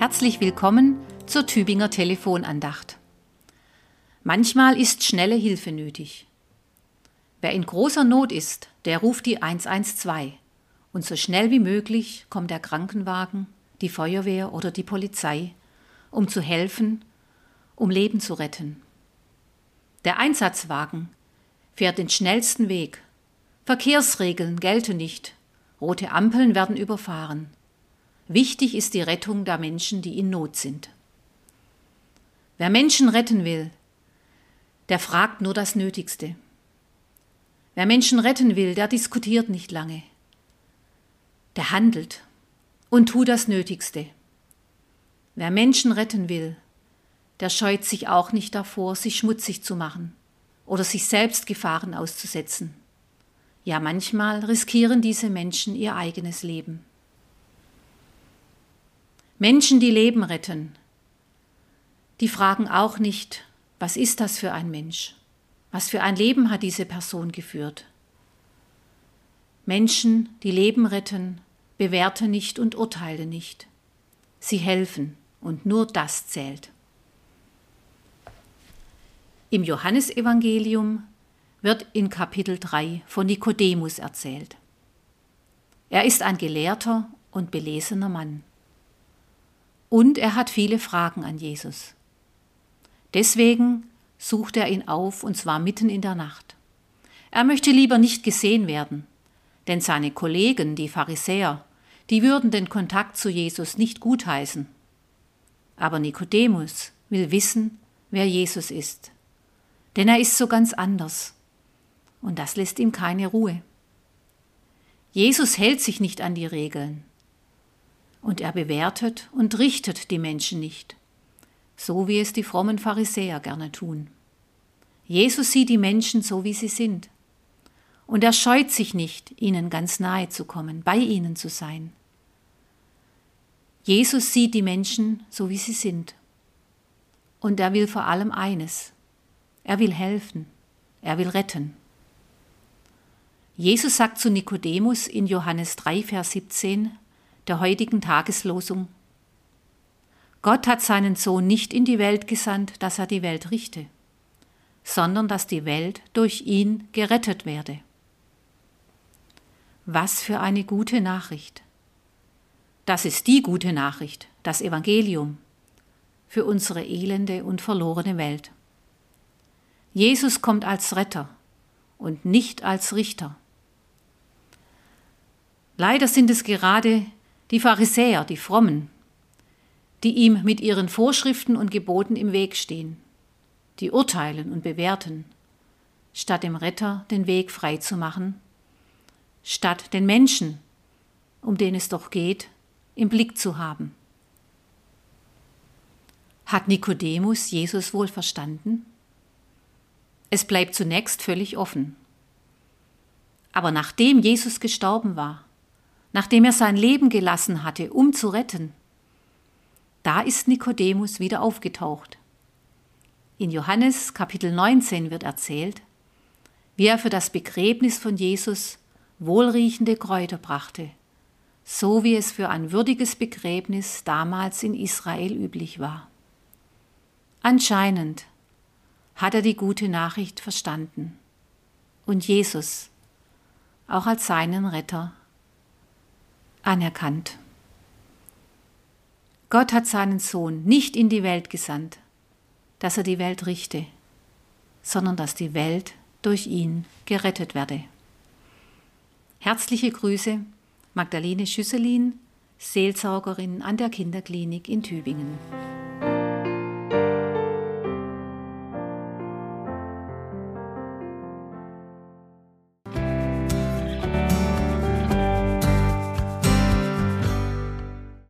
Herzlich willkommen zur Tübinger Telefonandacht. Manchmal ist schnelle Hilfe nötig. Wer in großer Not ist, der ruft die 112 und so schnell wie möglich kommt der Krankenwagen, die Feuerwehr oder die Polizei, um zu helfen, um Leben zu retten. Der Einsatzwagen fährt den schnellsten Weg. Verkehrsregeln gelten nicht. Rote Ampeln werden überfahren. Wichtig ist die Rettung der Menschen, die in Not sind. Wer Menschen retten will, der fragt nur das Nötigste. Wer Menschen retten will, der diskutiert nicht lange. Der handelt und tut das Nötigste. Wer Menschen retten will, der scheut sich auch nicht davor, sich schmutzig zu machen oder sich selbst Gefahren auszusetzen. Ja, manchmal riskieren diese Menschen ihr eigenes Leben. Menschen, die Leben retten, die fragen auch nicht, was ist das für ein Mensch? Was für ein Leben hat diese Person geführt? Menschen, die Leben retten, bewerten nicht und urteilen nicht. Sie helfen und nur das zählt. Im Johannesevangelium wird in Kapitel 3 von Nikodemus erzählt. Er ist ein gelehrter und belesener Mann. Und er hat viele Fragen an Jesus. Deswegen sucht er ihn auf, und zwar mitten in der Nacht. Er möchte lieber nicht gesehen werden, denn seine Kollegen, die Pharisäer, die würden den Kontakt zu Jesus nicht gutheißen. Aber Nikodemus will wissen, wer Jesus ist. Denn er ist so ganz anders. Und das lässt ihm keine Ruhe. Jesus hält sich nicht an die Regeln und er bewertet und richtet die Menschen nicht, so wie es die frommen Pharisäer gerne tun. Jesus sieht die Menschen so, wie sie sind, und er scheut sich nicht, ihnen ganz nahe zu kommen, bei ihnen zu sein. Jesus sieht die Menschen so, wie sie sind, und er will vor allem eines, er will helfen, er will retten. Jesus sagt zu Nikodemus in Johannes 3, Vers 17, der heutigen Tageslosung. Gott hat seinen Sohn nicht in die Welt gesandt, dass er die Welt richte, sondern dass die Welt durch ihn gerettet werde. Was für eine gute Nachricht. Das ist die gute Nachricht, das Evangelium für unsere elende und verlorene Welt. Jesus kommt als Retter und nicht als Richter. Leider sind es gerade die Pharisäer, die Frommen, die ihm mit ihren Vorschriften und Geboten im Weg stehen, die urteilen und bewerten, statt dem Retter den Weg frei zu machen, statt den Menschen, um den es doch geht, im Blick zu haben. Hat Nikodemus Jesus wohl verstanden? Es bleibt zunächst völlig offen. Aber nachdem Jesus gestorben war, nachdem er sein Leben gelassen hatte, um zu retten. Da ist Nikodemus wieder aufgetaucht. In Johannes Kapitel 19 wird erzählt, wie er für das Begräbnis von Jesus wohlriechende Kräuter brachte, so wie es für ein würdiges Begräbnis damals in Israel üblich war. Anscheinend hat er die gute Nachricht verstanden und Jesus auch als seinen Retter anerkannt. Gott hat seinen Sohn nicht in die Welt gesandt, dass er die Welt richte, sondern dass die Welt durch ihn gerettet werde. Herzliche Grüße, Magdalene Schüsselin, Seelsorgerin an der Kinderklinik in Tübingen.